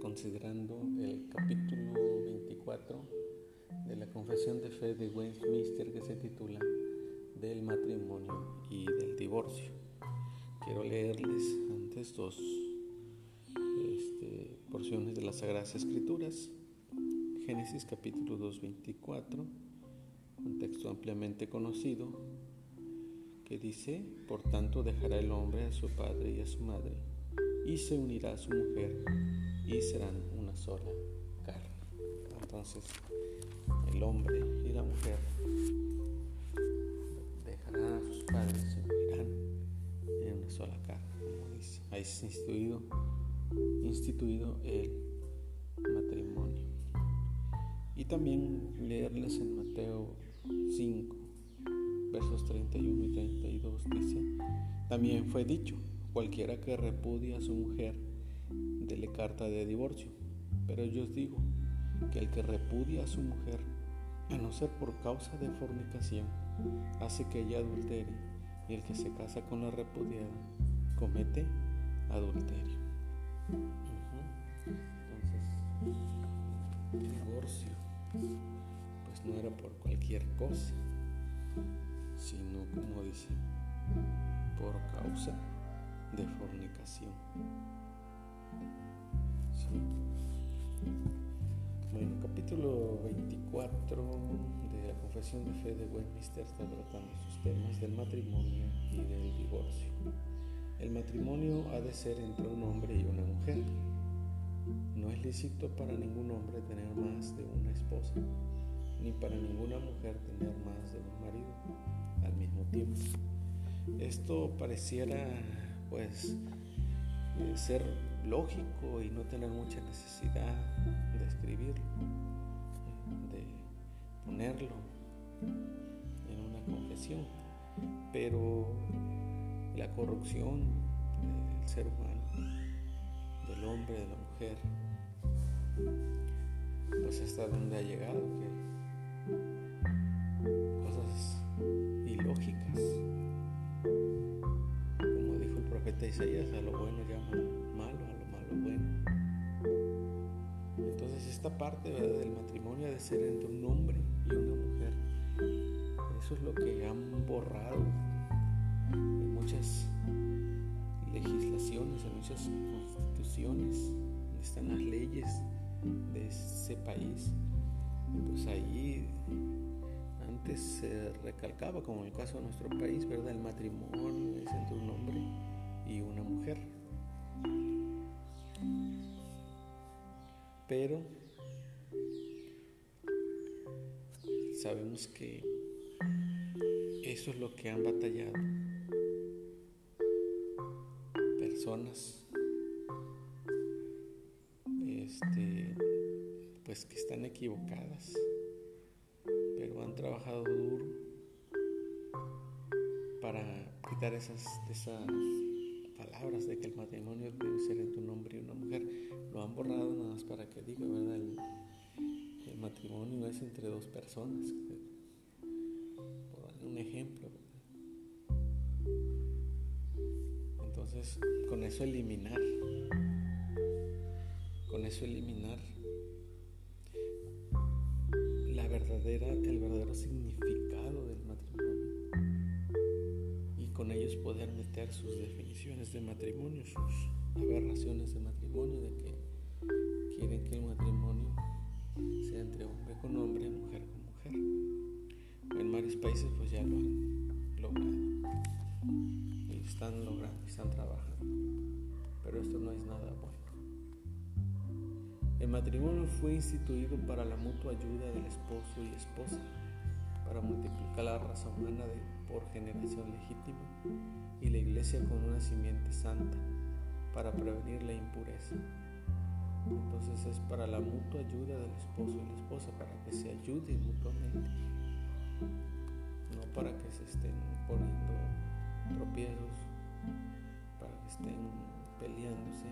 considerando el capítulo 24 de la Confesión de Fe de Westminster que se titula Del matrimonio y del divorcio. Quiero leerles antes dos este, porciones de las Sagradas Escrituras. Génesis capítulo 2, 24, un texto ampliamente conocido que dice, por tanto dejará el hombre a su padre y a su madre y se unirá a su mujer y serán una sola carne. Entonces, el hombre y la mujer dejarán a sus padres y se unirán en una sola carne, como dice. Ahí es instituido, instituido el matrimonio. Y también leerles en Mateo 5, versos 31 y 32, dice, también fue dicho, Cualquiera que repudia a su mujer, dele carta de divorcio. Pero yo os digo que el que repudia a su mujer, a no ser por causa de fornicación, hace que ella adultere, y el que se casa con la repudiada comete adulterio. Entonces, divorcio, pues no era por cualquier cosa, sino como dice, por causa de fornicación. Bueno, capítulo 24 de la Confesión de Fe de Westminster está tratando sus temas del matrimonio y del divorcio. El matrimonio ha de ser entre un hombre y una mujer. No es lícito para ningún hombre tener más de una esposa, ni para ninguna mujer tener más de un marido al mismo tiempo. Esto pareciera pues eh, ser lógico y no tener mucha necesidad de escribirlo, de ponerlo en una confesión. Pero la corrupción del ser humano, del hombre, de la mujer, pues hasta donde ha llegado que cosas ilógicas profeta Isaías, a lo bueno llama malo, a lo malo bueno. Entonces esta parte del matrimonio ha de ser entre un hombre y una mujer. Eso es lo que han borrado en muchas legislaciones, en muchas constituciones, donde están las leyes de ese país. Pues ahí antes se recalcaba, como en el caso de nuestro país, ¿verdad? El matrimonio es entre un hombre y una mujer. Pero sabemos que eso es lo que han batallado personas este, pues que están equivocadas, pero han trabajado duro para quitar esas, esas palabras de que el matrimonio debe ser entre un hombre y una mujer. Lo han borrado nada más para que diga, ¿verdad? El, matrimonio es entre dos personas. Por darle un ejemplo. Entonces, con eso eliminar, con eso eliminar la verdadera, el verdadero significado del poder meter sus definiciones de matrimonio, sus aberraciones de matrimonio, de que quieren que el matrimonio sea entre hombre con hombre, mujer con mujer. En varios países pues ya lo han logrado y están logrando, están trabajando, pero esto no es nada bueno. El matrimonio fue instituido para la mutua ayuda del esposo y esposa para multiplicar la raza humana de, por generación legítima y la iglesia con una simiente santa para prevenir la impureza. Entonces es para la mutua ayuda del esposo y la esposa, para que se ayuden mutuamente, no para que se estén poniendo tropiezos, para que estén peleándose,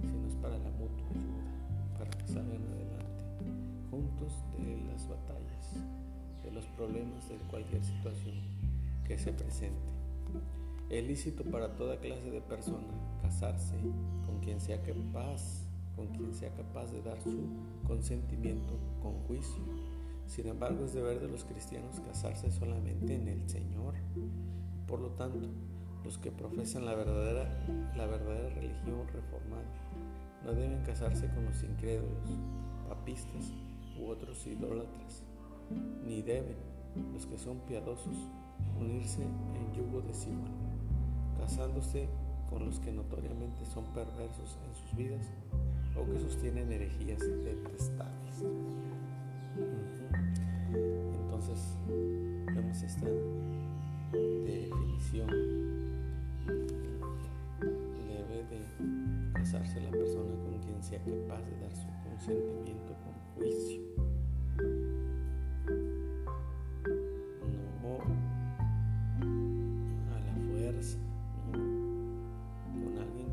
sino es para la mutua ayuda, para que salgan adelante juntos de las batallas de los problemas de cualquier situación que se presente. Es lícito para toda clase de persona casarse con quien sea capaz con quien sea capaz de dar su consentimiento con juicio. Sin embargo, es deber de los cristianos casarse solamente en el Señor. Por lo tanto, los que profesan la verdadera, la verdadera religión reformada no deben casarse con los incrédulos, papistas u otros idólatras, ni deben los que son piadosos unirse en yugo desigual, casándose con los que notoriamente son perversos en sus vidas o que sostienen herejías detestables. Entonces, vemos esta definición. Debe de casarse la persona con quien sea capaz de dar su consentimiento con juicio.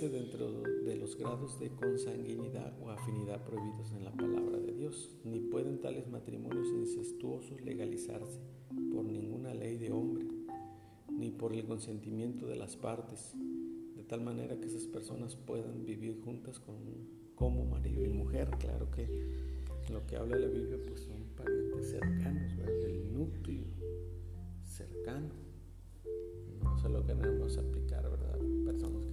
contraerse dentro de los grados de consanguinidad o afinidad prohibidos en la palabra de Dios, ni pueden tales matrimonios incestuosos legalizarse por ninguna ley de hombre, ni por el consentimiento de las partes, de tal manera que esas personas puedan vivir juntas como marido y mujer. Claro que lo que habla la Biblia pues son parientes cercanos, del núcleo cercano. No se lo queremos aplicar, ¿verdad? personas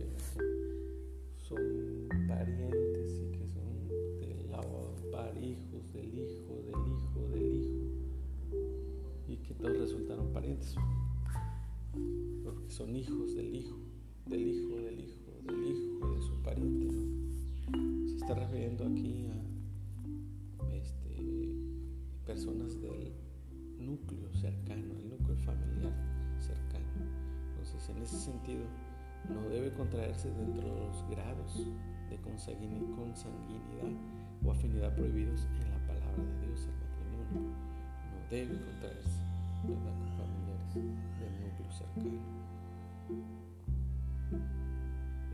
parientes y que son del par hijos del hijo, del hijo, del hijo, y que todos resultaron parientes, porque son hijos del hijo, del hijo, del hijo, del hijo de su pariente. Se está refiriendo aquí a este, personas del núcleo cercano, el núcleo familiar cercano. Entonces, en ese sentido, no debe contraerse dentro de los grados de consanguinidad o afinidad prohibidos en la palabra de Dios el matrimonio. No debe contraerse ¿verdad? con familiares del núcleo cercano.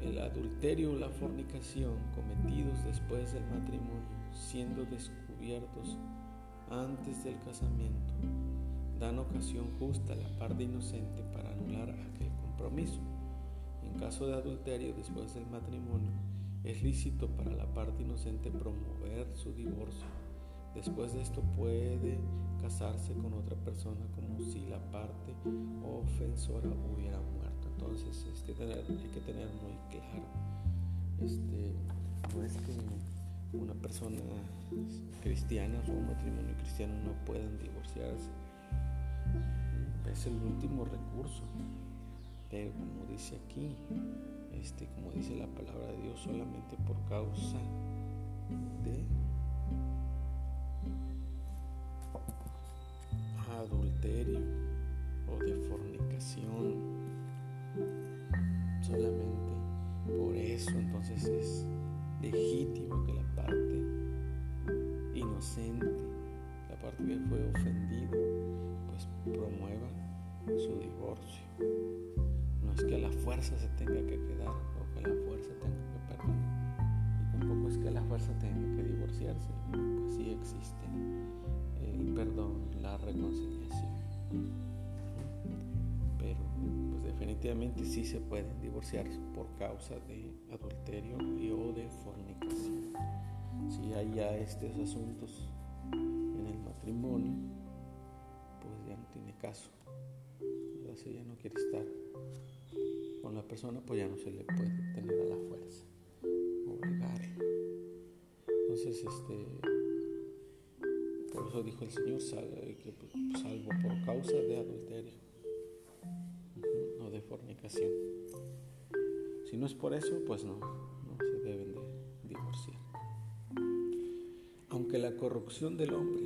El adulterio o la fornicación cometidos después del matrimonio, siendo descubiertos antes del casamiento, dan ocasión justa a la parte inocente para anular aquel compromiso en caso de adulterio después del matrimonio, es lícito para la parte inocente promover su divorcio. Después de esto puede casarse con otra persona como si la parte ofensora hubiera muerto. Entonces es que tener, hay que tener muy claro, este, no es que una persona cristiana o un matrimonio cristiano no puedan divorciarse. Es el último recurso como dice aquí, este, como dice la palabra de Dios, solamente por causa de adulterio o de fornicación. Solamente por eso entonces es legítimo que la parte inocente, la parte que fue ofendida, pues promueva su divorcio que la fuerza se tenga que quedar o que la fuerza tenga que perder. Y tampoco es que la fuerza tenga que divorciarse. Pues sí existe el perdón, la reconciliación. Pero pues definitivamente sí se pueden divorciar por causa de adulterio y o de fornicación. Si hay ya estos asuntos en el matrimonio, pues ya no tiene caso. Ya no quiere estar con la persona, pues ya no se le puede tener a la fuerza, obligarlo. Entonces, este, por eso dijo el Señor, que pues, salvo por causa de adulterio, no de fornicación. Si no es por eso, pues no, no se deben de divorciar. Aunque la corrupción del hombre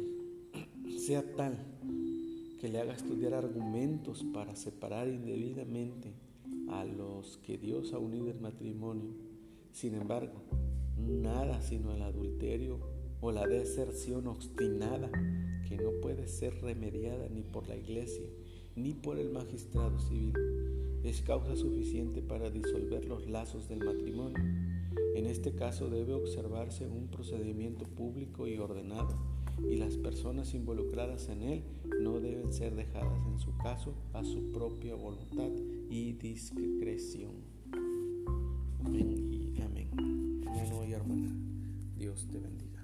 sea tal que le haga estudiar argumentos para separar indebidamente a los que Dios ha unido en matrimonio. Sin embargo, nada sino el adulterio o la deserción obstinada que no puede ser remediada ni por la iglesia ni por el magistrado civil es causa suficiente para disolver los lazos del matrimonio. En este caso debe observarse un procedimiento público y ordenado y las personas involucradas en él no deben ser dejadas en su caso a su propia voluntad y discreción. Amén y amén. Hermano y hermana, Dios te bendiga.